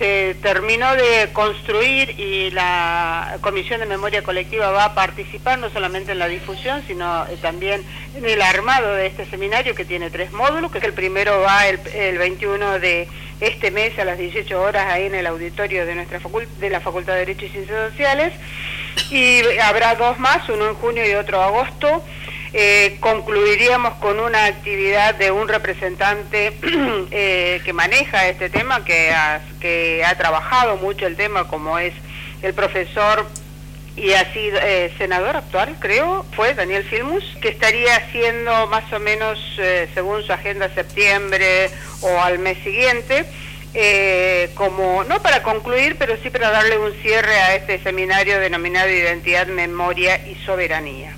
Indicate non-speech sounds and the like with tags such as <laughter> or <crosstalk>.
se terminó de construir y la Comisión de Memoria Colectiva va a participar no solamente en la difusión, sino eh, también en el armado de este seminario que tiene tres módulos, que el primero va el, 21 de este mes a las 18 horas ahí en el auditorio de nuestra de la Facultad de Derecho y Ciencias Sociales y habrá dos más, uno en junio y otro en agosto. Eh, concluiríamos con una actividad de un representante <clears throat> eh, que maneja este tema, que ha, que ha trabajado mucho el tema, como es el profesor y ha sido eh, senador actual, creo, fue Daniel Filmus, que estaría haciendo más o menos, según su agenda, septiembre o al mes siguiente, como, no para concluir, pero sí para darle un cierre a este seminario denominado Identidad, Memoria y Soberanía.